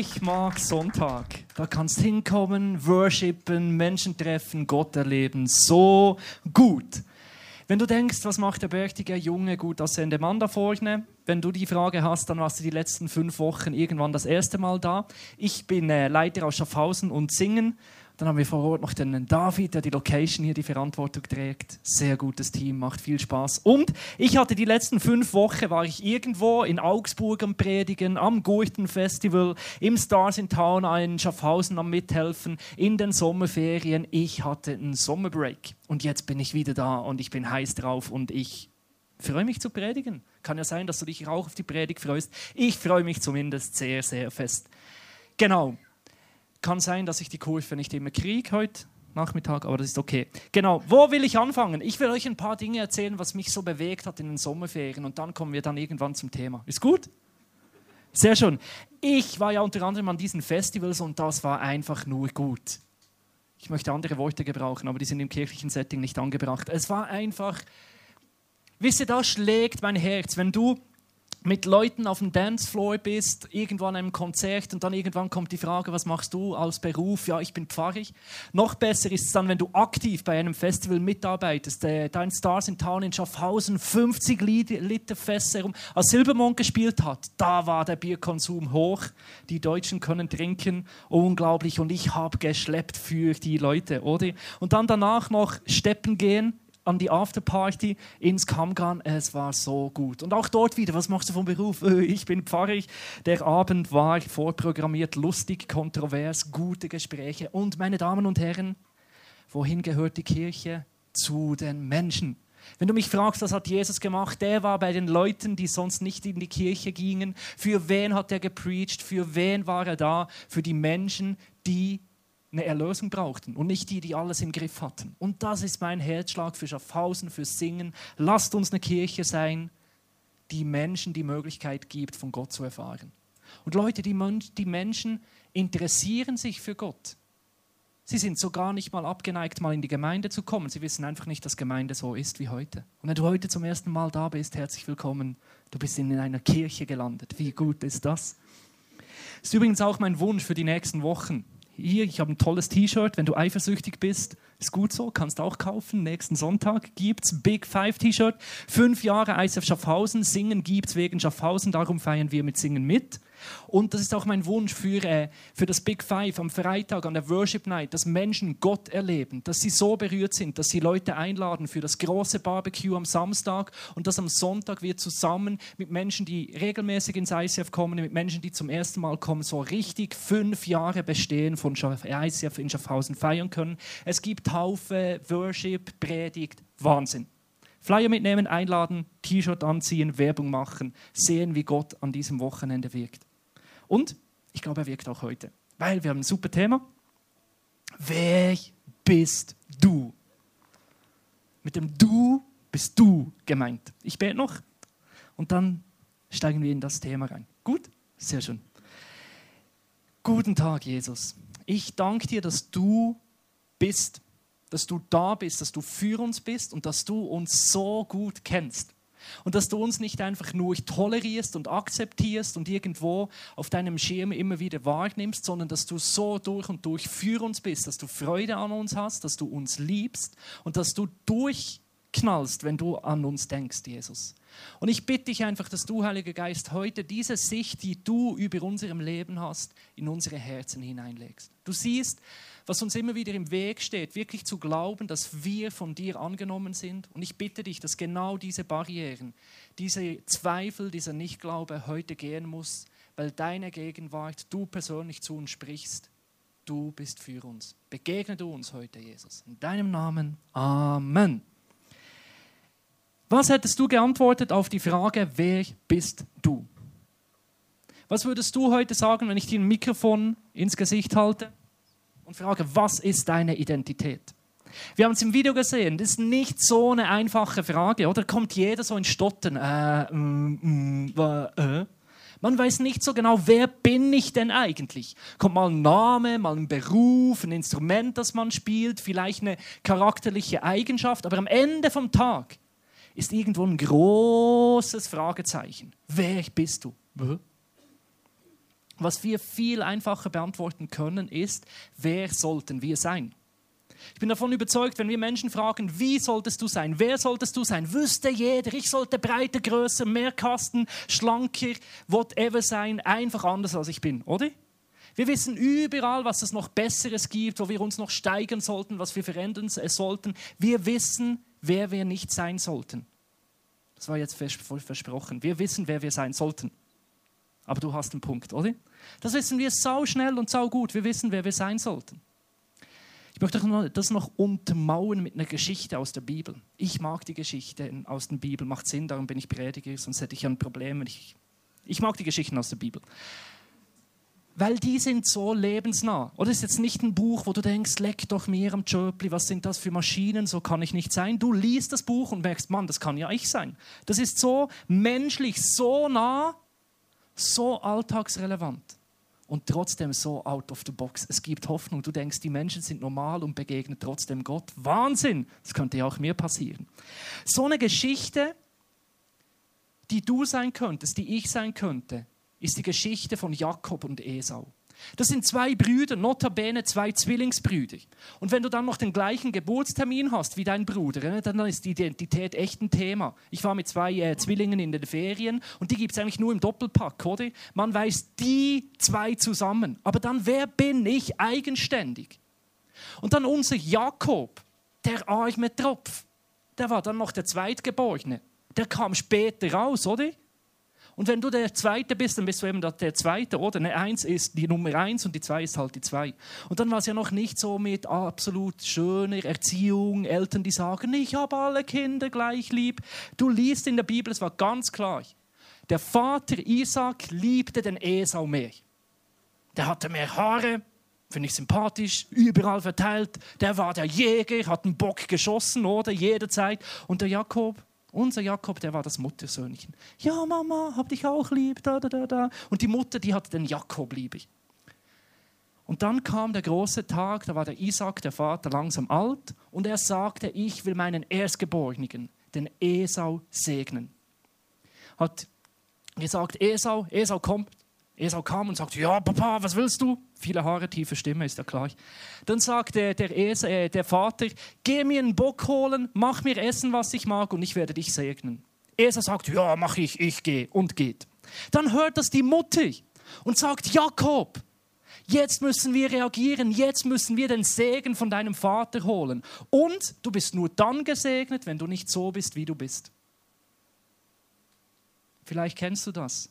Ich mag Sonntag. Da kannst hinkommen, worshipen, Menschen treffen, Gott erleben. So gut. Wenn du denkst, was macht der bärtige Junge gut aussehende Mann da vorne? Wenn du die Frage hast, dann warst du die letzten fünf Wochen irgendwann das erste Mal da. Ich bin äh, Leiter aus Schaffhausen und Singen dann haben wir vor Ort noch den David, der die Location hier die Verantwortung trägt. Sehr gutes Team, macht viel Spaß. Und ich hatte die letzten fünf Wochen, war ich irgendwo in Augsburg am Predigen, am Gurten-Festival, im Stars in Town, in Schaffhausen am Mithelfen, in den Sommerferien. Ich hatte einen Sommerbreak. Und jetzt bin ich wieder da und ich bin heiß drauf und ich freue mich zu predigen. Kann ja sein, dass du dich auch auf die Predigt freust. Ich freue mich zumindest sehr, sehr fest. Genau. Kann sein, dass ich die Kurve nicht immer kriege heute Nachmittag, aber das ist okay. Genau, wo will ich anfangen? Ich will euch ein paar Dinge erzählen, was mich so bewegt hat in den Sommerferien und dann kommen wir dann irgendwann zum Thema. Ist gut? Sehr schön. Ich war ja unter anderem an diesen Festivals und das war einfach nur gut. Ich möchte andere Worte gebrauchen, aber die sind im kirchlichen Setting nicht angebracht. Es war einfach, wisst ihr, da schlägt mein Herz, wenn du mit Leuten auf dem Dancefloor bist, irgendwann einem Konzert und dann irgendwann kommt die Frage, was machst du als Beruf? Ja, ich bin Pfarrer. Noch besser ist es dann, wenn du aktiv bei einem Festival mitarbeitest. Äh, dein Stars in Town in Schaffhausen 50 Liter Fässer rum. Als Silbermond gespielt hat, da war der Bierkonsum hoch. Die Deutschen können trinken, unglaublich. Und ich habe geschleppt für die Leute, oder? Und dann danach noch steppen gehen an die Afterparty ins Kamgan. Es war so gut. Und auch dort wieder, was machst du vom Beruf? Ich bin Pfarrer. Der Abend war vorprogrammiert, lustig, kontrovers, gute Gespräche. Und meine Damen und Herren, wohin gehört die Kirche? Zu den Menschen. Wenn du mich fragst, was hat Jesus gemacht, der war bei den Leuten, die sonst nicht in die Kirche gingen. Für wen hat er gepreacht? Für wen war er da? Für die Menschen, die eine Erlösung brauchten und nicht die, die alles im Griff hatten. Und das ist mein Herzschlag für Schaffhausen, für Singen. Lasst uns eine Kirche sein, die Menschen die Möglichkeit gibt, von Gott zu erfahren. Und Leute, die, die Menschen interessieren sich für Gott. Sie sind so gar nicht mal abgeneigt, mal in die Gemeinde zu kommen. Sie wissen einfach nicht, dass Gemeinde so ist wie heute. Und wenn du heute zum ersten Mal da bist, herzlich willkommen. Du bist in einer Kirche gelandet. Wie gut ist das? Das ist übrigens auch mein Wunsch für die nächsten Wochen hier, ich habe ein tolles T-Shirt, wenn du eifersüchtig bist, ist gut so, kannst auch kaufen. Nächsten Sonntag gibt es Big Five T-Shirt. Fünf Jahre ISF Schaffhausen, Singen gibt es wegen Schaffhausen, darum feiern wir mit Singen mit. Und das ist auch mein Wunsch für, äh, für das Big Five am Freitag, an der Worship Night, dass Menschen Gott erleben, dass sie so berührt sind, dass sie Leute einladen für das große Barbecue am Samstag und dass am Sonntag wir zusammen mit Menschen, die regelmäßig ins ICF kommen, mit Menschen, die zum ersten Mal kommen, so richtig fünf Jahre bestehen von ICF in Schaffhausen feiern können. Es gibt Taufe, Worship, Predigt, Wahnsinn. Flyer mitnehmen, einladen, T-Shirt anziehen, Werbung machen, sehen, wie Gott an diesem Wochenende wirkt. Und ich glaube, er wirkt auch heute, weil wir haben ein super Thema. Wer bist du? Mit dem Du bist du gemeint. Ich bete noch und dann steigen wir in das Thema rein. Gut? Sehr schön. Guten Tag, Jesus. Ich danke dir, dass du bist, dass du da bist, dass du für uns bist und dass du uns so gut kennst. Und dass du uns nicht einfach nur tolerierst und akzeptierst und irgendwo auf deinem Schirm immer wieder wahrnimmst, sondern dass du so durch und durch für uns bist, dass du Freude an uns hast, dass du uns liebst und dass du durchknallst, wenn du an uns denkst, Jesus. Und ich bitte dich einfach, dass du, Heiliger Geist, heute diese Sicht, die du über unserem Leben hast, in unsere Herzen hineinlegst. Du siehst, was uns immer wieder im Weg steht, wirklich zu glauben, dass wir von dir angenommen sind. Und ich bitte dich, dass genau diese Barrieren, diese Zweifel, dieser Nichtglaube heute gehen muss, weil deine Gegenwart, du persönlich zu uns sprichst. Du bist für uns. Begegne du uns heute, Jesus. In deinem Namen. Amen. Was hättest du geantwortet auf die Frage, wer bist du? Was würdest du heute sagen, wenn ich dir ein Mikrofon ins Gesicht halte und frage, was ist deine Identität? Wir haben es im Video gesehen, das ist nicht so eine einfache Frage, oder? Kommt jeder so in Stotten? Äh, mm, mm, äh. Man weiß nicht so genau, wer bin ich denn eigentlich? Kommt mal ein Name, mal ein Beruf, ein Instrument, das man spielt, vielleicht eine charakterliche Eigenschaft, aber am Ende vom Tag ist irgendwo ein großes Fragezeichen. Wer bist du? Was wir viel einfacher beantworten können, ist, wer sollten wir sein? Ich bin davon überzeugt, wenn wir Menschen fragen, wie solltest du sein, wer solltest du sein, wüsste jeder, ich sollte breiter, größer, mehr Kasten, schlanker, whatever sein, einfach anders als ich bin, oder? Wir wissen überall, was es noch Besseres gibt, wo wir uns noch steigern sollten, was wir verändern sollten. Wir wissen, wer wir nicht sein sollten. Das war jetzt versprochen. Wir wissen, wer wir sein sollten. Aber du hast einen Punkt, oder? Das wissen wir sau schnell und sau gut. Wir wissen, wer wir sein sollten. Ich möchte das noch untermauern mit einer Geschichte aus der Bibel. Ich mag die Geschichte aus der Bibel, macht Sinn, darum bin ich Prediger, sonst hätte ich ein Problem. Ich, ich mag die Geschichten aus der Bibel. Weil die sind so lebensnah. Oder ist jetzt nicht ein Buch, wo du denkst, leck doch mir am Chirpli, was sind das für Maschinen, so kann ich nicht sein. Du liest das Buch und merkst, Mann, das kann ja ich sein. Das ist so menschlich, so nah, so alltagsrelevant und trotzdem so out of the box. Es gibt Hoffnung. Du denkst, die Menschen sind normal und begegnen trotzdem Gott. Wahnsinn! Das könnte ja auch mir passieren. So eine Geschichte, die du sein könntest, die ich sein könnte, ist die Geschichte von Jakob und Esau. Das sind zwei Brüder, notabene zwei Zwillingsbrüder. Und wenn du dann noch den gleichen Geburtstermin hast wie dein Bruder, ne, dann ist die Identität echt ein Thema. Ich war mit zwei äh, Zwillingen in den Ferien und die gibt es eigentlich nur im Doppelpack, oder? Man weiß die zwei zusammen. Aber dann, wer bin ich eigenständig? Und dann unser Jakob, der arme Tropf, der war dann noch der Zweitgeborene. Der kam später raus, oder? Und wenn du der Zweite bist, dann bist du eben der Zweite, oder? Eine Eins ist die Nummer eins und die Zwei ist halt die Zwei. Und dann war es ja noch nicht so mit absolut schöner Erziehung, Eltern, die sagen, ich habe alle Kinder gleich lieb. Du liest in der Bibel, es war ganz klar, der Vater Isaac liebte den Esau mehr. Der hatte mehr Haare, finde ich sympathisch, überall verteilt. Der war der Jäger, hat einen Bock geschossen, oder? Jederzeit. Und der Jakob, unser Jakob, der war das Muttersöhnchen. Ja, Mama, hab dich auch lieb. Da, da, da, da. Und die Mutter, die hatte den Jakob lieb. Und dann kam der große Tag, da war der Isaac, der Vater, langsam alt. Und er sagte, ich will meinen Erstgeborenen, den Esau, segnen. Hat gesagt, Esau, Esau kommt, Esau kam und sagte, ja, Papa, was willst du? Viele Haare, tiefe Stimme, ist ja klar. Dann sagte der, Esau, äh, der Vater, geh mir einen Bock holen, mach mir essen, was ich mag und ich werde dich segnen. Esau sagt, ja, mach ich, ich gehe und geht. Dann hört das die Mutter und sagt, Jakob, jetzt müssen wir reagieren, jetzt müssen wir den Segen von deinem Vater holen. Und du bist nur dann gesegnet, wenn du nicht so bist, wie du bist. Vielleicht kennst du das.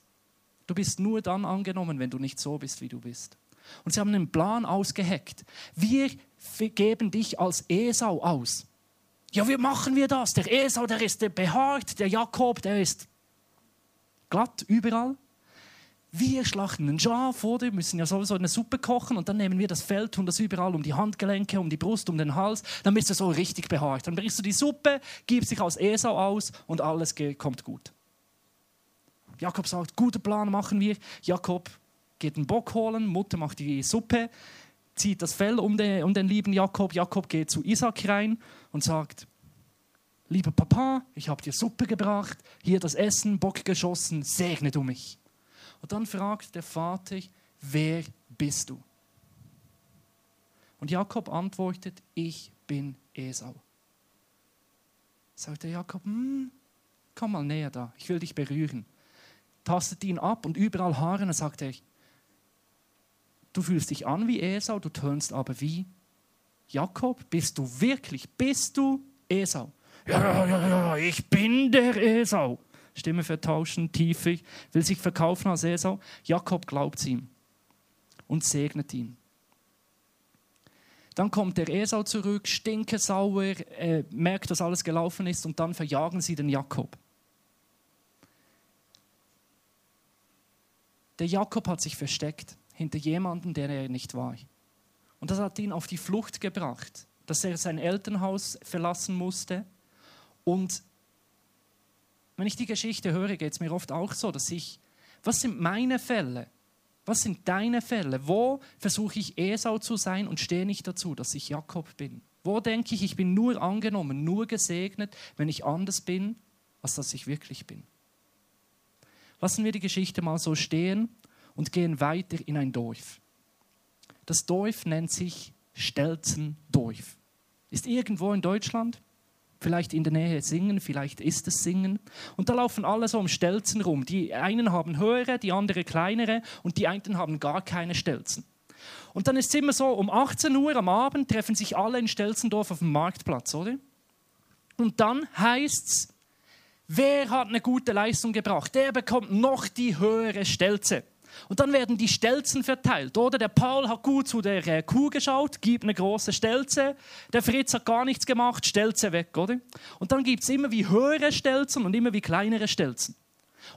Du bist nur dann angenommen, wenn du nicht so bist, wie du bist. Und sie haben einen Plan ausgeheckt. Wir geben dich als Esau aus. Ja, wie machen wir das? Der Esau, der ist behaart, der Jakob, der ist glatt überall. Wir schlachten einen Schaf, oder? müssen ja sowieso eine Suppe kochen und dann nehmen wir das Fell, tun das überall um die Handgelenke, um die Brust, um den Hals. Dann bist du so richtig behaart. Dann brichst du die Suppe, gibst dich als Esau aus und alles kommt gut. Jakob sagt, guter Plan machen wir. Jakob geht einen Bock holen, Mutter macht die Suppe, zieht das Fell um den, um den lieben Jakob. Jakob geht zu Isaac rein und sagt, lieber Papa, ich habe dir Suppe gebracht, hier das Essen, Bock geschossen, segne du mich. Und dann fragt der Vater, wer bist du? Und Jakob antwortet, ich bin Esau. Sagt der Jakob, hm, komm mal näher da, ich will dich berühren tastet ihn ab und überall Haare. Und dann sagt er, du fühlst dich an wie Esau, du tönst aber wie Jakob. Bist du wirklich, bist du Esau? Ja, ja, ja, ja, ich bin der Esau. Stimme vertauschen, tiefer, will sich verkaufen als Esau. Jakob glaubt ihm und segnet ihn. Dann kommt der Esau zurück, stinkesauer, äh, merkt, dass alles gelaufen ist und dann verjagen sie den Jakob. Der Jakob hat sich versteckt hinter jemandem, der er nicht war. Und das hat ihn auf die Flucht gebracht, dass er sein Elternhaus verlassen musste. Und wenn ich die Geschichte höre, geht es mir oft auch so, dass ich, was sind meine Fälle? Was sind deine Fälle? Wo versuche ich Esau zu sein und stehe nicht dazu, dass ich Jakob bin? Wo denke ich, ich bin nur angenommen, nur gesegnet, wenn ich anders bin, als dass ich wirklich bin? Lassen wir die Geschichte mal so stehen und gehen weiter in ein Dorf. Das Dorf nennt sich Stelzendorf. Ist irgendwo in Deutschland, vielleicht in der Nähe Singen, vielleicht ist es Singen. Und da laufen alle so um Stelzen rum. Die einen haben höhere, die anderen kleinere und die einen haben gar keine Stelzen. Und dann ist es immer so, um 18 Uhr am Abend treffen sich alle in Stelzendorf auf dem Marktplatz, oder? Und dann heißt es, wer hat eine gute Leistung gebracht? Der bekommt noch die höhere Stelze. Und dann werden die Stelzen verteilt, oder? Der Paul hat gut zu der äh, Kuh geschaut, gibt eine große Stelze. Der Fritz hat gar nichts gemacht, Stelze weg, oder? Und dann gibt es immer wie höhere Stelzen und immer wie kleinere Stelzen.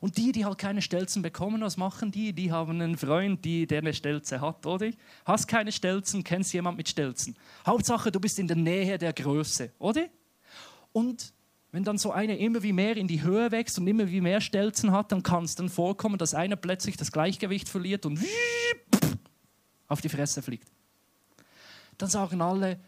Und die, die halt keine Stelzen bekommen, was machen die? Die haben einen Freund, die, der eine Stelze hat, oder? Hast keine Stelzen, kennst jemand mit Stelzen. Hauptsache, du bist in der Nähe der Größe, oder? Und wenn dann so einer immer wie mehr in die Höhe wächst und immer wie mehr Stelzen hat, dann kann es dann vorkommen, dass einer plötzlich das Gleichgewicht verliert und auf die Fresse fliegt. Dann sagen alle,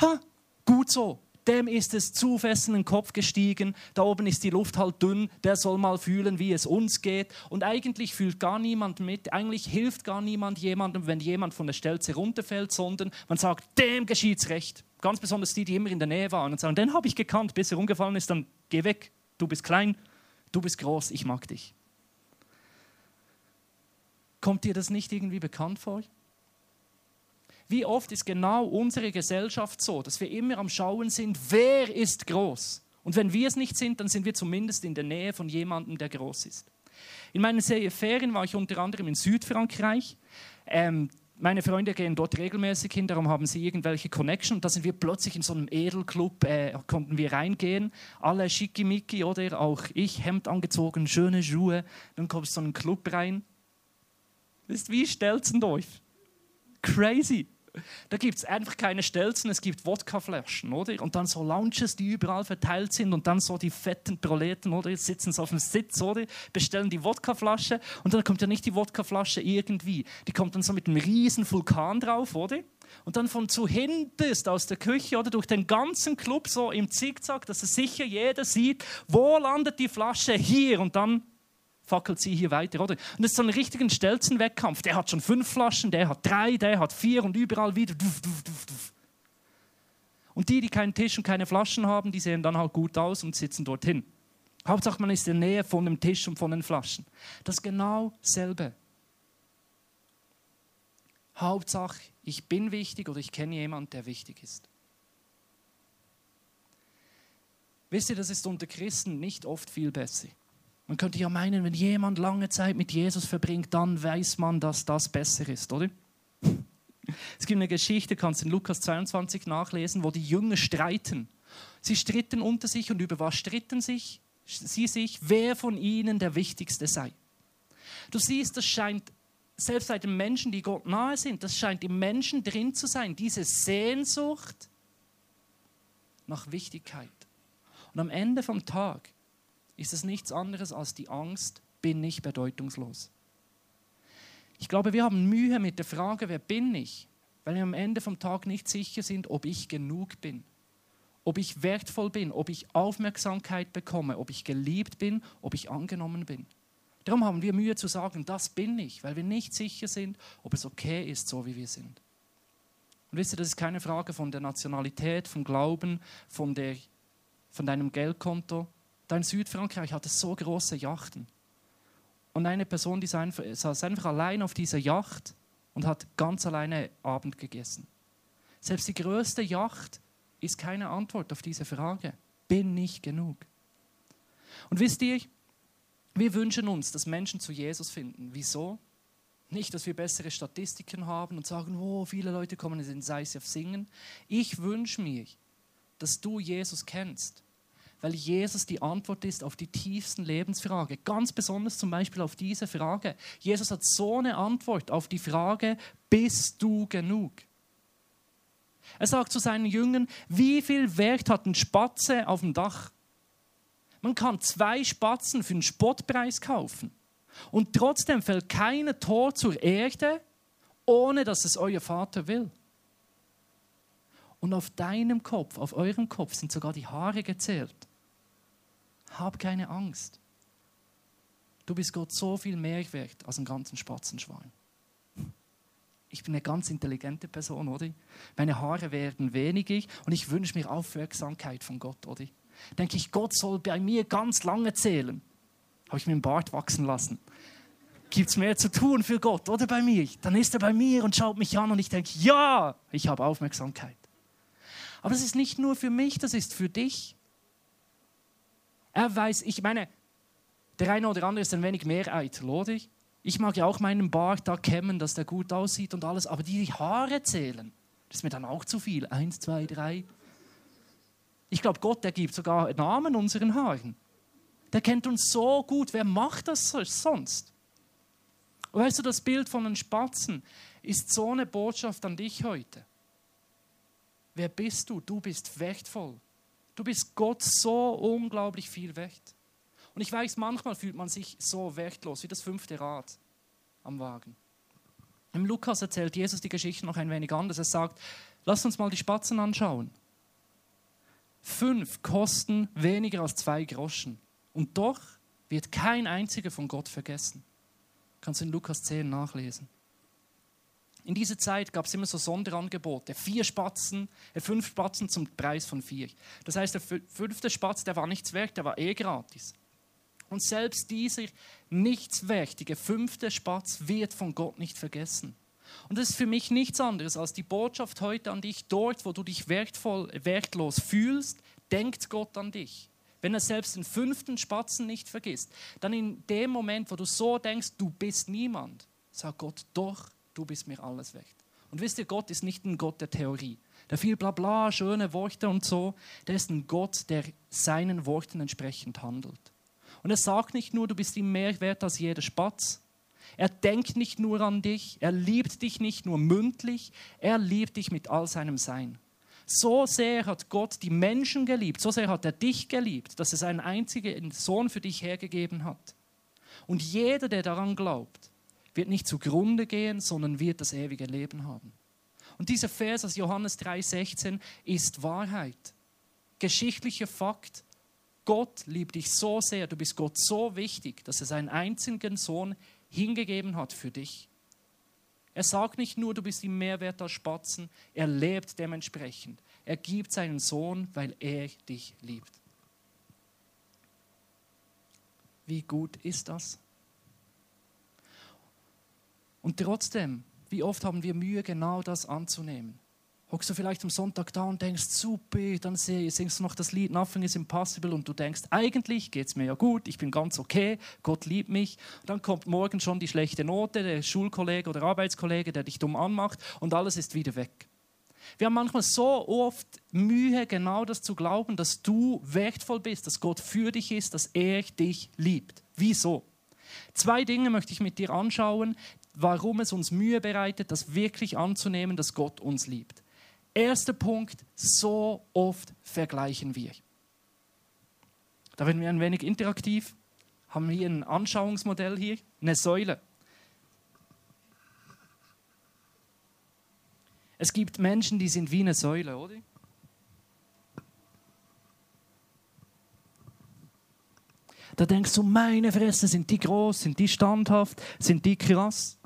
ha, gut so, dem ist es zu fest Kopf gestiegen, da oben ist die Luft halt dünn, der soll mal fühlen, wie es uns geht. Und eigentlich fühlt gar niemand mit, eigentlich hilft gar niemand jemandem, wenn jemand von der Stelze runterfällt, sondern man sagt, dem geschieht's recht. Ganz besonders die, die immer in der Nähe waren und sagen, den habe ich gekannt, bis er umgefallen ist, dann geh weg, du bist klein, du bist groß, ich mag dich. Kommt dir das nicht irgendwie bekannt vor? Wie oft ist genau unsere Gesellschaft so, dass wir immer am Schauen sind, wer ist groß? Und wenn wir es nicht sind, dann sind wir zumindest in der Nähe von jemandem, der groß ist. In meinen Ferien war ich unter anderem in Südfrankreich. Ähm, meine Freunde gehen dort regelmäßig hin, darum haben sie irgendwelche Connection. Und da sind wir plötzlich in so einem Edelclub, äh, konnten wir reingehen. Alle schickimicki, oder? Auch ich, Hemd angezogen, schöne Schuhe. Dann kommst du in so einen Club rein. Das ist wie Stelzendorf. Crazy. Da gibt es einfach keine Stelzen, es gibt Wodkaflaschen, oder? Und dann so Lounges, die überall verteilt sind und dann so die fetten Proleten, oder? Sitzen sie auf dem Sitz, oder? Bestellen die Wodkaflasche und dann kommt ja nicht die Wodkaflasche irgendwie. Die kommt dann so mit einem riesen Vulkan drauf, oder? Und dann von zu hinterst aus der Küche oder durch den ganzen Club so im Zickzack, dass es sicher jeder sieht, wo landet die Flasche hier und dann fackelt sie hier weiter, oder? Und das ist so ein richtiger Stelzenwettkampf. Der hat schon fünf Flaschen, der hat drei, der hat vier und überall wieder. Und die, die keinen Tisch und keine Flaschen haben, die sehen dann halt gut aus und sitzen dorthin. Hauptsache, man ist in der Nähe von dem Tisch und von den Flaschen. Das ist genau dasselbe. Hauptsache, ich bin wichtig oder ich kenne jemanden, der wichtig ist. Wisst ihr, das ist unter Christen nicht oft viel besser. Man könnte ja meinen, wenn jemand lange Zeit mit Jesus verbringt, dann weiß man, dass das besser ist, oder? Es gibt eine Geschichte, kannst du in Lukas 22 nachlesen, wo die Jünger streiten. Sie stritten unter sich und über was stritten sich? sie sich, wer von ihnen der Wichtigste sei. Du siehst, das scheint selbst bei den Menschen, die Gott nahe sind, das scheint im Menschen drin zu sein, diese Sehnsucht nach Wichtigkeit. Und am Ende vom Tag ist es nichts anderes als die Angst, bin ich bedeutungslos. Ich glaube, wir haben Mühe mit der Frage, wer bin ich, weil wir am Ende vom Tag nicht sicher sind, ob ich genug bin, ob ich wertvoll bin, ob ich Aufmerksamkeit bekomme, ob ich geliebt bin, ob ich angenommen bin. Darum haben wir Mühe zu sagen, das bin ich, weil wir nicht sicher sind, ob es okay ist, so wie wir sind. Und wisst ihr, das ist keine Frage von der Nationalität, vom Glauben, von, der, von deinem Geldkonto, da in Südfrankreich hat es so große Yachten. Und eine Person die saß einfach allein auf dieser Yacht und hat ganz alleine Abend gegessen. Selbst die größte Yacht ist keine Antwort auf diese Frage. Bin nicht genug. Und wisst ihr, wir wünschen uns, dass Menschen zu Jesus finden. Wieso? Nicht, dass wir bessere Statistiken haben und sagen, oh, viele Leute kommen in den auf singen. Ich wünsche mir, dass du Jesus kennst weil Jesus die Antwort ist auf die tiefsten Lebensfragen. Ganz besonders zum Beispiel auf diese Frage. Jesus hat so eine Antwort auf die Frage, bist du genug? Er sagt zu seinen Jüngern, wie viel Wert hat ein Spatze auf dem Dach? Man kann zwei Spatzen für einen Spottpreis kaufen. Und trotzdem fällt keine Tor zur Erde, ohne dass es euer Vater will. Und auf deinem Kopf, auf eurem Kopf sind sogar die Haare gezählt. Hab keine Angst. Du bist Gott so viel mehr wert als einen ganzen Spatzenschwarm. Ich bin eine ganz intelligente Person, oder? Meine Haare werden weniger und ich wünsche mir Aufmerksamkeit von Gott, oder? Denke ich, Gott soll bei mir ganz lange zählen. Habe ich mir einen Bart wachsen lassen. Gibt es mehr zu tun für Gott, oder bei mir? Dann ist er bei mir und schaut mich an und ich denke, ja, ich habe Aufmerksamkeit. Aber es ist nicht nur für mich, das ist für dich. Er weiß, ich meine, der eine oder andere ist ein wenig mehr eitel, oder? Ich mag ja auch meinen Bart da kämmen, dass der gut aussieht und alles, aber die Haare zählen, das ist mir dann auch zu viel. Eins, zwei, drei. Ich glaube, Gott, der gibt sogar Namen unseren Haaren. Der kennt uns so gut. Wer macht das sonst? Weißt du, das Bild von den Spatzen ist so eine Botschaft an dich heute. Wer bist du? Du bist wertvoll. Du bist Gott so unglaublich viel wert. Und ich weiß, manchmal fühlt man sich so wertlos, wie das fünfte Rad am Wagen. Im Lukas erzählt Jesus die Geschichte noch ein wenig anders. Er sagt, lass uns mal die Spatzen anschauen. Fünf kosten weniger als zwei Groschen. Und doch wird kein einziger von Gott vergessen. Kannst du in Lukas 10 nachlesen. In dieser Zeit gab es immer so Sonderangebote. Vier Spatzen, äh, fünf Spatzen zum Preis von vier. Das heißt, der fünfte Spatz, der war nichts wert, der war eh gratis. Und selbst dieser nichtswertige fünfte Spatz wird von Gott nicht vergessen. Und das ist für mich nichts anderes als die Botschaft heute an dich. Dort, wo du dich wertvoll, wertlos fühlst, denkt Gott an dich. Wenn er selbst den fünften Spatzen nicht vergisst, dann in dem Moment, wo du so denkst, du bist niemand, sagt Gott, doch, du bist mir alles wert. Und wisst ihr, Gott ist nicht ein Gott der Theorie, der viel Blabla, schöne Worte und so. Der ist ein Gott, der seinen Worten entsprechend handelt. Und er sagt nicht nur, du bist ihm mehr wert als jeder Spatz. Er denkt nicht nur an dich, er liebt dich nicht nur mündlich, er liebt dich mit all seinem Sein. So sehr hat Gott die Menschen geliebt, so sehr hat er dich geliebt, dass er seinen einzigen Sohn für dich hergegeben hat. Und jeder, der daran glaubt, wird nicht zugrunde gehen, sondern wird das ewige Leben haben. Und dieser Vers aus Johannes 3,16 ist Wahrheit. Geschichtlicher Fakt, Gott liebt dich so sehr, du bist Gott so wichtig, dass er seinen einzigen Sohn hingegeben hat für dich. Er sagt nicht nur, du bist ihm mehr wert als Spatzen, er lebt dementsprechend. Er gibt seinen Sohn, weil er dich liebt. Wie gut ist das? Und trotzdem, wie oft haben wir Mühe, genau das anzunehmen? hockst du vielleicht am Sonntag da und denkst, super, dann singst du noch das Lied Nothing is Impossible und du denkst, eigentlich geht es mir ja gut, ich bin ganz okay, Gott liebt mich. Und dann kommt morgen schon die schlechte Note, der Schulkollege oder Arbeitskollege, der dich dumm anmacht und alles ist wieder weg. Wir haben manchmal so oft Mühe, genau das zu glauben, dass du wertvoll bist, dass Gott für dich ist, dass er dich liebt. Wieso? Zwei Dinge möchte ich mit dir anschauen, warum es uns Mühe bereitet, das wirklich anzunehmen, dass Gott uns liebt. Erster Punkt, so oft vergleichen wir. Da werden wir ein wenig interaktiv, haben hier ein Anschauungsmodell hier, eine Säule. Es gibt Menschen, die sind wie eine Säule, oder? Da denkst du, meine Fresse, sind die groß, sind die standhaft, sind die krass?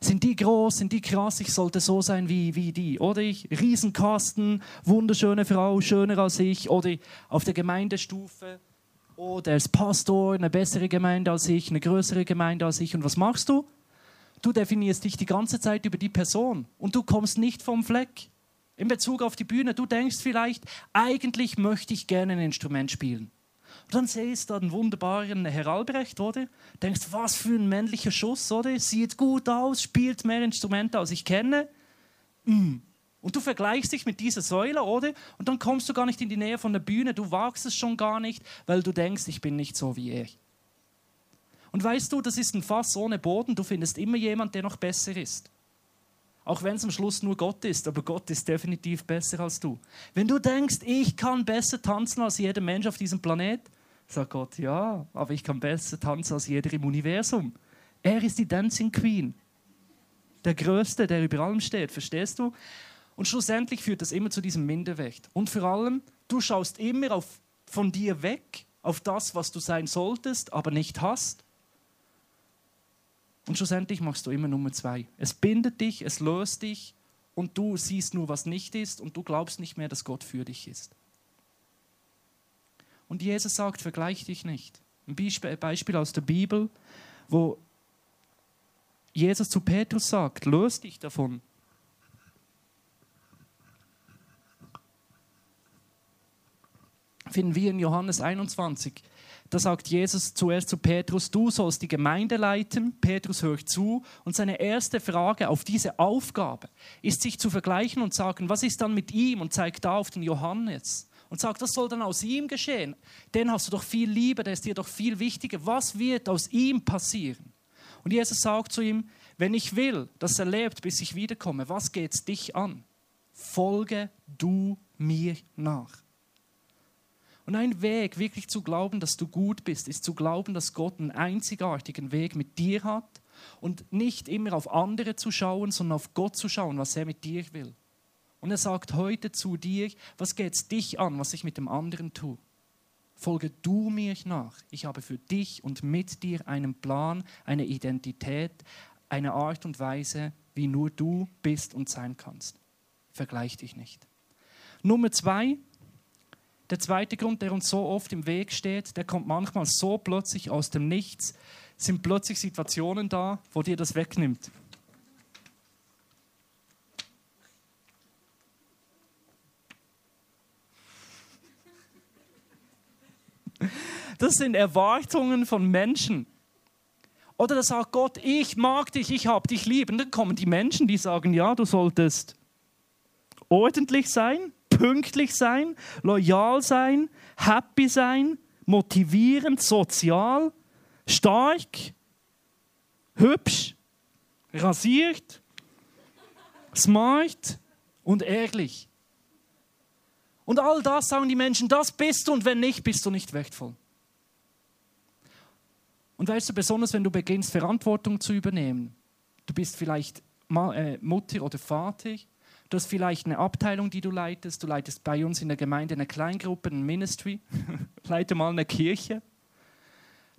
Sind die groß, sind die krass, ich sollte so sein wie, wie die. Oder ich, Riesenkasten, wunderschöne Frau, schöner als ich. Oder auf der Gemeindestufe, oh, der ist Pastor, eine bessere Gemeinde als ich, eine größere Gemeinde als ich. Und was machst du? Du definierst dich die ganze Zeit über die Person und du kommst nicht vom Fleck. In Bezug auf die Bühne, du denkst vielleicht, eigentlich möchte ich gerne ein Instrument spielen. Und dann siehst du den wunderbaren Herr Albrecht, oder? Denkst, was für ein männlicher Schuss, oder? Sieht gut aus, spielt mehr Instrumente, als ich kenne. Mm. Und du vergleichst dich mit dieser Säule, oder? Und dann kommst du gar nicht in die Nähe von der Bühne, du wagst es schon gar nicht, weil du denkst, ich bin nicht so wie er. Und weißt du, das ist ein Fass ohne Boden, du findest immer jemand, der noch besser ist. Auch wenn es am Schluss nur Gott ist, aber Gott ist definitiv besser als du. Wenn du denkst, ich kann besser tanzen als jeder Mensch auf diesem Planet, Sagt Gott, ja, aber ich kann besser tanzen als jeder im Universum. Er ist die Dancing Queen. Der Größte, der über allem steht, verstehst du? Und schlussendlich führt das immer zu diesem Minderwert. Und vor allem, du schaust immer auf, von dir weg, auf das, was du sein solltest, aber nicht hast. Und schlussendlich machst du immer Nummer zwei. Es bindet dich, es löst dich und du siehst nur, was nicht ist und du glaubst nicht mehr, dass Gott für dich ist. Und Jesus sagt, vergleich dich nicht. Ein Beispiel aus der Bibel, wo Jesus zu Petrus sagt, löst dich davon. Finden wir in Johannes 21. Da sagt Jesus zuerst zu Petrus, du sollst die Gemeinde leiten. Petrus hört zu und seine erste Frage auf diese Aufgabe ist, sich zu vergleichen und sagen, was ist dann mit ihm? Und zeigt da auf den Johannes und sagt, was soll dann aus ihm geschehen? Den hast du doch viel lieber, der ist dir doch viel wichtiger. Was wird aus ihm passieren? Und Jesus sagt zu ihm, wenn ich will, dass er lebt, bis ich wiederkomme, was geht es dich an? Folge du mir nach. Und ein Weg, wirklich zu glauben, dass du gut bist, ist zu glauben, dass Gott einen einzigartigen Weg mit dir hat und nicht immer auf andere zu schauen, sondern auf Gott zu schauen, was er mit dir will. Und er sagt heute zu dir, was geht es dich an, was ich mit dem anderen tue? Folge du mir nach. Ich habe für dich und mit dir einen Plan, eine Identität, eine Art und Weise, wie nur du bist und sein kannst. Vergleich dich nicht. Nummer zwei, der zweite Grund, der uns so oft im Weg steht, der kommt manchmal so plötzlich aus dem Nichts, sind plötzlich Situationen da, wo dir das wegnimmt. Das sind Erwartungen von Menschen. Oder da sagt Gott, ich mag dich, ich habe dich lieb. Und dann kommen die Menschen, die sagen, ja, du solltest ordentlich sein, pünktlich sein, loyal sein, happy sein, motivierend, sozial, stark, hübsch, rasiert, smart und ehrlich. Und all das sagen die Menschen, das bist du und wenn nicht, bist du nicht wertvoll. Und weißt du, besonders wenn du beginnst, Verantwortung zu übernehmen, du bist vielleicht äh, Mutter oder Vater, Du hast vielleicht eine Abteilung, die du leitest. Du leitest bei uns in der Gemeinde eine Kleingruppe, ein Ministry. Leite mal eine Kirche.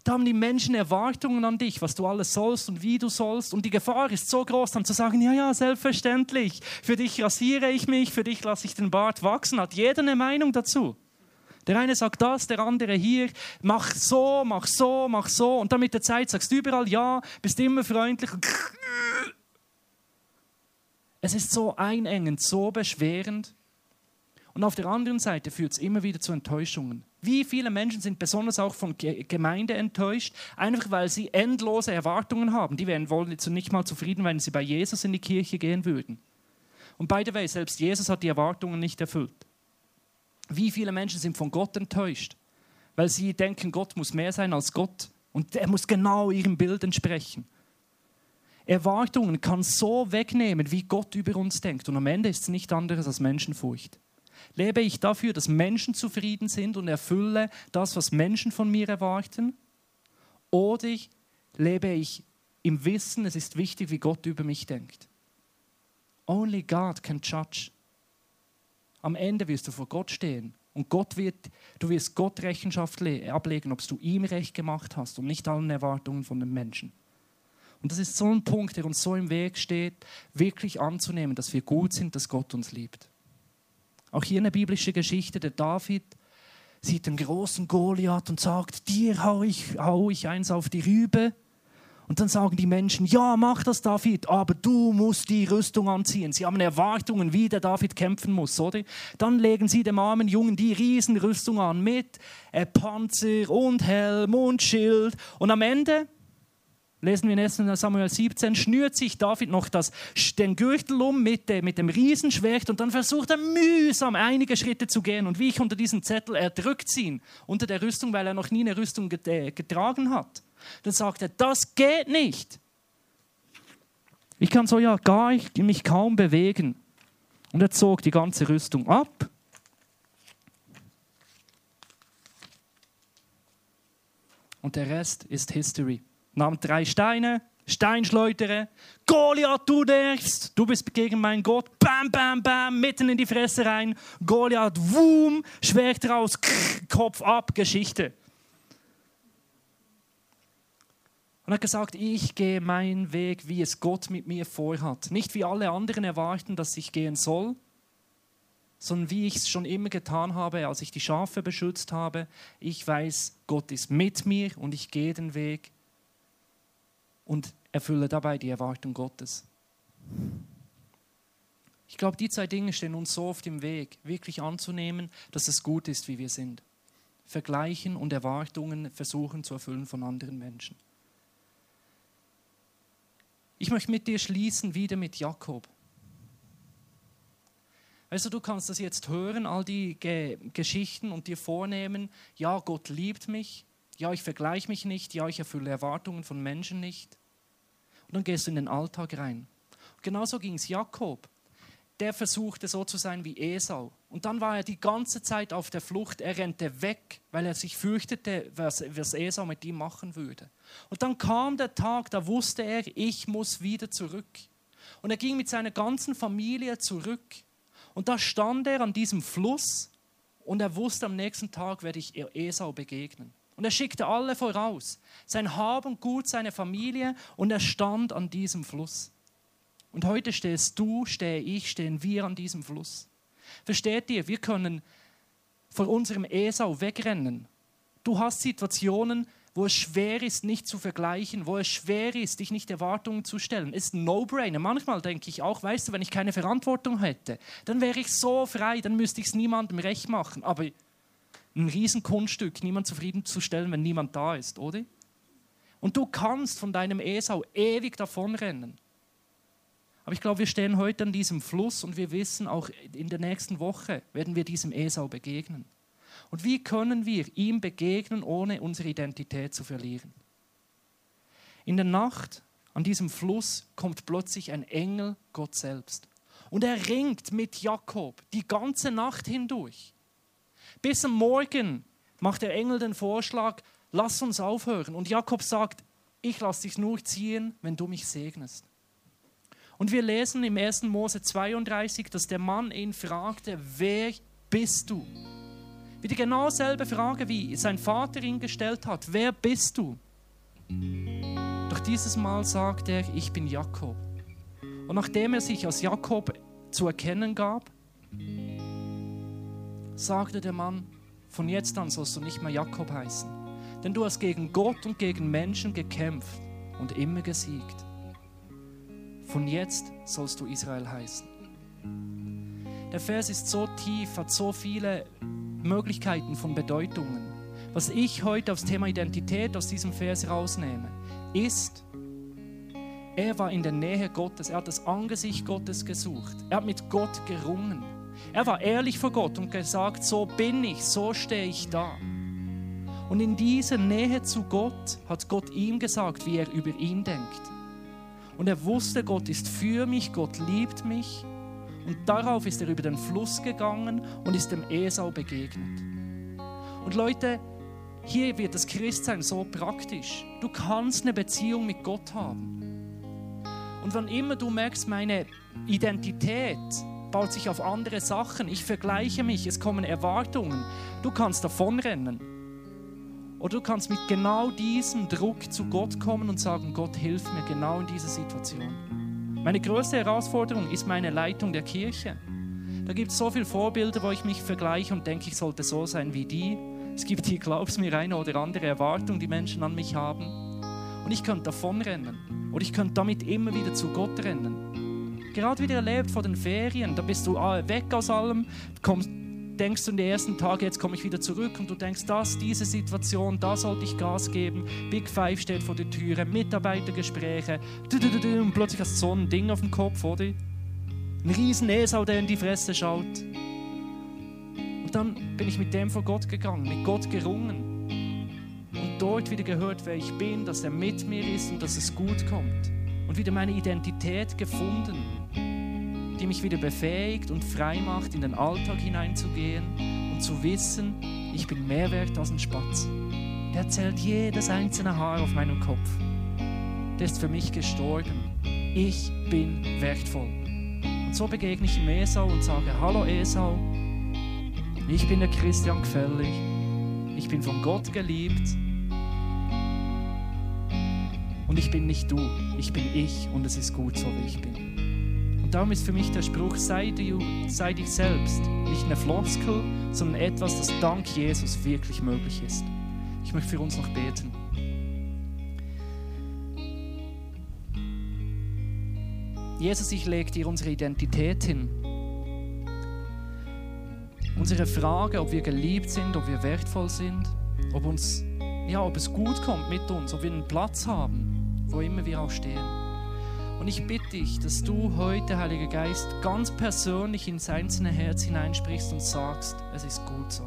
Da haben die Menschen Erwartungen an dich, was du alles sollst und wie du sollst. Und die Gefahr ist so groß, dann zu sagen, ja, ja, selbstverständlich. Für dich rasiere ich mich, für dich lasse ich den Bart wachsen. Hat jeder eine Meinung dazu. Der eine sagt das, der andere hier, mach so, mach so, mach so. Und dann mit der Zeit sagst du überall ja, bist immer freundlich. Es ist so einengend, so beschwerend. Und auf der anderen Seite führt es immer wieder zu Enttäuschungen. Wie viele Menschen sind besonders auch von Gemeinde enttäuscht, einfach weil sie endlose Erwartungen haben. Die wären wohl nicht mal zufrieden, wenn sie bei Jesus in die Kirche gehen würden. Und by the way, selbst Jesus hat die Erwartungen nicht erfüllt. Wie viele Menschen sind von Gott enttäuscht, weil sie denken, Gott muss mehr sein als Gott und er muss genau ihrem Bild entsprechen. Erwartungen kann so wegnehmen, wie Gott über uns denkt. Und am Ende ist es nicht anderes als Menschenfurcht. Lebe ich dafür, dass Menschen zufrieden sind und erfülle das, was Menschen von mir erwarten? Oder lebe ich im Wissen, es ist wichtig, wie Gott über mich denkt? Only God can judge. Am Ende wirst du vor Gott stehen und Gott wird, du wirst Gott Rechenschaft ablegen, ob du ihm recht gemacht hast und nicht allen Erwartungen von den Menschen. Und das ist so ein Punkt, der uns so im Weg steht, wirklich anzunehmen, dass wir gut sind, dass Gott uns liebt. Auch hier eine biblische Geschichte, der David sieht den großen Goliath und sagt, dir hau ich, hau ich eins auf die Rübe. Und dann sagen die Menschen, ja, mach das, David, aber du musst die Rüstung anziehen. Sie haben Erwartungen, wie der David kämpfen muss, oder? Dann legen sie dem armen Jungen die Riesenrüstung an mit äh, Panzer und Helm und Schild. Und am Ende lesen wir in 1. Samuel 17, schnürt sich David noch das, den Gürtel um mit, mit dem Riesenschwert und dann versucht er mühsam einige Schritte zu gehen. Und wie ich unter diesem Zettel, er drückt unter der Rüstung, weil er noch nie eine Rüstung getragen hat. Dann sagt er, das geht nicht. Ich kann so ja gar nicht, mich kaum bewegen. Und er zog die ganze Rüstung ab. Und der Rest ist History nahm drei Steine, Stein schleudere. Goliath, du denkst, du bist gegen meinen Gott. Bam, bam, bam, mitten in die Fresse rein. Goliath, wum, Schwert raus, Kopf ab, Geschichte. Und er hat gesagt, ich gehe meinen Weg, wie es Gott mit mir vorhat. Nicht wie alle anderen erwarten, dass ich gehen soll, sondern wie ich es schon immer getan habe, als ich die Schafe beschützt habe. Ich weiß, Gott ist mit mir und ich gehe den Weg und erfülle dabei die Erwartung Gottes. Ich glaube, die zwei Dinge stehen uns so oft im Weg, wirklich anzunehmen, dass es gut ist, wie wir sind. Vergleichen und Erwartungen versuchen zu erfüllen von anderen Menschen. Ich möchte mit dir schließen wieder mit Jakob. Also du kannst das jetzt hören, all die Ge Geschichten und dir vornehmen, ja, Gott liebt mich, ja, ich vergleiche mich nicht, ja, ich erfülle Erwartungen von Menschen nicht. Und dann gehst du in den Alltag rein. Genauso ging es Jakob der versuchte so zu sein wie Esau. Und dann war er die ganze Zeit auf der Flucht. Er rennte weg, weil er sich fürchtete, was, was Esau mit ihm machen würde. Und dann kam der Tag, da wusste er, ich muss wieder zurück. Und er ging mit seiner ganzen Familie zurück. Und da stand er an diesem Fluss und er wusste, am nächsten Tag werde ich Esau begegnen. Und er schickte alle voraus, sein Hab und Gut, seine Familie, und er stand an diesem Fluss. Und heute stehst du, stehe ich, stehen wir an diesem Fluss. Versteht ihr, wir können von unserem Esau wegrennen. Du hast Situationen, wo es schwer ist, nicht zu vergleichen, wo es schwer ist, dich nicht Erwartungen zu stellen. Ist ein No-Brainer. Manchmal denke ich auch, weißt du, wenn ich keine Verantwortung hätte, dann wäre ich so frei, dann müsste ich es niemandem recht machen. Aber ein Riesenkunststück, niemand zufriedenzustellen, wenn niemand da ist, oder? Und du kannst von deinem Esau ewig davonrennen. Aber ich glaube, wir stehen heute an diesem Fluss und wir wissen, auch in der nächsten Woche werden wir diesem Esau begegnen. Und wie können wir ihm begegnen, ohne unsere Identität zu verlieren? In der Nacht an diesem Fluss kommt plötzlich ein Engel, Gott selbst. Und er ringt mit Jakob die ganze Nacht hindurch. Bis am Morgen macht der Engel den Vorschlag, lass uns aufhören. Und Jakob sagt, ich lasse dich nur ziehen, wenn du mich segnest. Und wir lesen im 1. Mose 32, dass der Mann ihn fragte, wer bist du? Wieder genau selbe Frage, wie sein Vater ihn gestellt hat, wer bist du? Doch dieses Mal sagt er, ich bin Jakob. Und nachdem er sich als Jakob zu erkennen gab, sagte der Mann, von jetzt an sollst du nicht mehr Jakob heißen, denn du hast gegen Gott und gegen Menschen gekämpft und immer gesiegt von jetzt sollst du Israel heißen. Der Vers ist so tief, hat so viele Möglichkeiten von Bedeutungen. Was ich heute aufs Thema Identität aus diesem Vers rausnehme, ist, er war in der Nähe Gottes, er hat das Angesicht Gottes gesucht, er hat mit Gott gerungen. Er war ehrlich vor Gott und gesagt, so bin ich, so stehe ich da. Und in dieser Nähe zu Gott hat Gott ihm gesagt, wie er über ihn denkt. Und er wusste, Gott ist für mich, Gott liebt mich. Und darauf ist er über den Fluss gegangen und ist dem Esau begegnet. Und Leute, hier wird das Christsein so praktisch. Du kannst eine Beziehung mit Gott haben. Und wann immer du merkst, meine Identität baut sich auf andere Sachen, ich vergleiche mich, es kommen Erwartungen, du kannst davonrennen. Oder du kannst mit genau diesem Druck zu Gott kommen und sagen, Gott, hilf mir genau in dieser Situation. Meine größte Herausforderung ist meine Leitung der Kirche. Da gibt es so viele Vorbilder, wo ich mich vergleiche und denke, ich sollte so sein wie die. Es gibt hier, glaubst mir, eine oder andere Erwartung, die Menschen an mich haben. Und ich könnte davonrennen. Oder ich könnte damit immer wieder zu Gott rennen. Gerade wieder erlebt vor den Ferien, da bist du ah, weg aus allem, kommst, denkst du in den ersten Tagen, jetzt komme ich wieder zurück und du denkst, das, diese Situation, da sollte ich Gas geben. Big Five steht vor der Türe, Mitarbeitergespräche, und plötzlich hast du so ein Ding auf dem Kopf, oder? Ein riesen Esau, der in die Fresse schaut. Und dann bin ich mit dem vor Gott gegangen, mit Gott gerungen. Und dort wieder gehört, wer ich bin, dass er mit mir ist und dass es gut kommt. Und wieder meine Identität gefunden die mich wieder befähigt und frei macht, in den Alltag hineinzugehen und zu wissen, ich bin mehr wert als ein Spatz. Der zählt jedes einzelne Haar auf meinem Kopf. der ist für mich gestorben. Ich bin wertvoll. Und so begegne ich ihm Esau und sage, hallo Esau, ich bin der Christian Gefällig, ich bin von Gott geliebt und ich bin nicht du, ich bin ich und es ist gut so, wie ich bin. Und darum ist für mich der Spruch, sei, du, sei dich selbst, nicht eine Floskel, sondern etwas, das dank Jesus wirklich möglich ist. Ich möchte für uns noch beten. Jesus, ich lege dir unsere Identität hin. Unsere Frage, ob wir geliebt sind, ob wir wertvoll sind, ob, uns, ja, ob es gut kommt mit uns, ob wir einen Platz haben, wo immer wir auch stehen. Und ich bitte dich, dass du heute, Heiliger Geist, ganz persönlich ins einzelne Herz hineinsprichst und sagst, es ist gut so.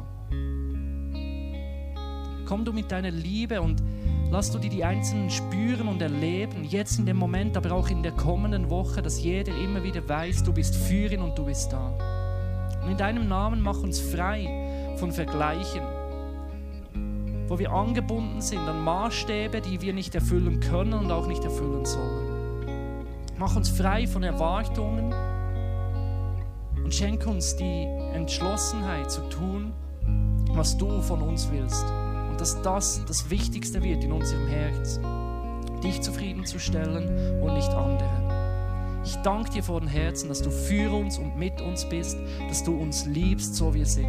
Komm du mit deiner Liebe und Lass du dir die Einzelnen spüren und erleben, jetzt in dem Moment, aber auch in der kommenden Woche, dass jeder immer wieder weiß, du bist für ihn und du bist da. Und in deinem Namen mach uns frei von Vergleichen, wo wir angebunden sind an Maßstäbe, die wir nicht erfüllen können und auch nicht erfüllen sollen. Mach uns frei von Erwartungen und schenk uns die Entschlossenheit zu tun, was du von uns willst dass das das Wichtigste wird in unserem Herz, dich zufriedenzustellen und nicht andere. Ich danke dir von Herzen, dass du für uns und mit uns bist, dass du uns liebst, so wie wir sind.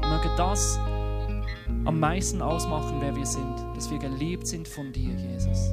möge das am meisten ausmachen, wer wir sind, dass wir geliebt sind von dir, Jesus.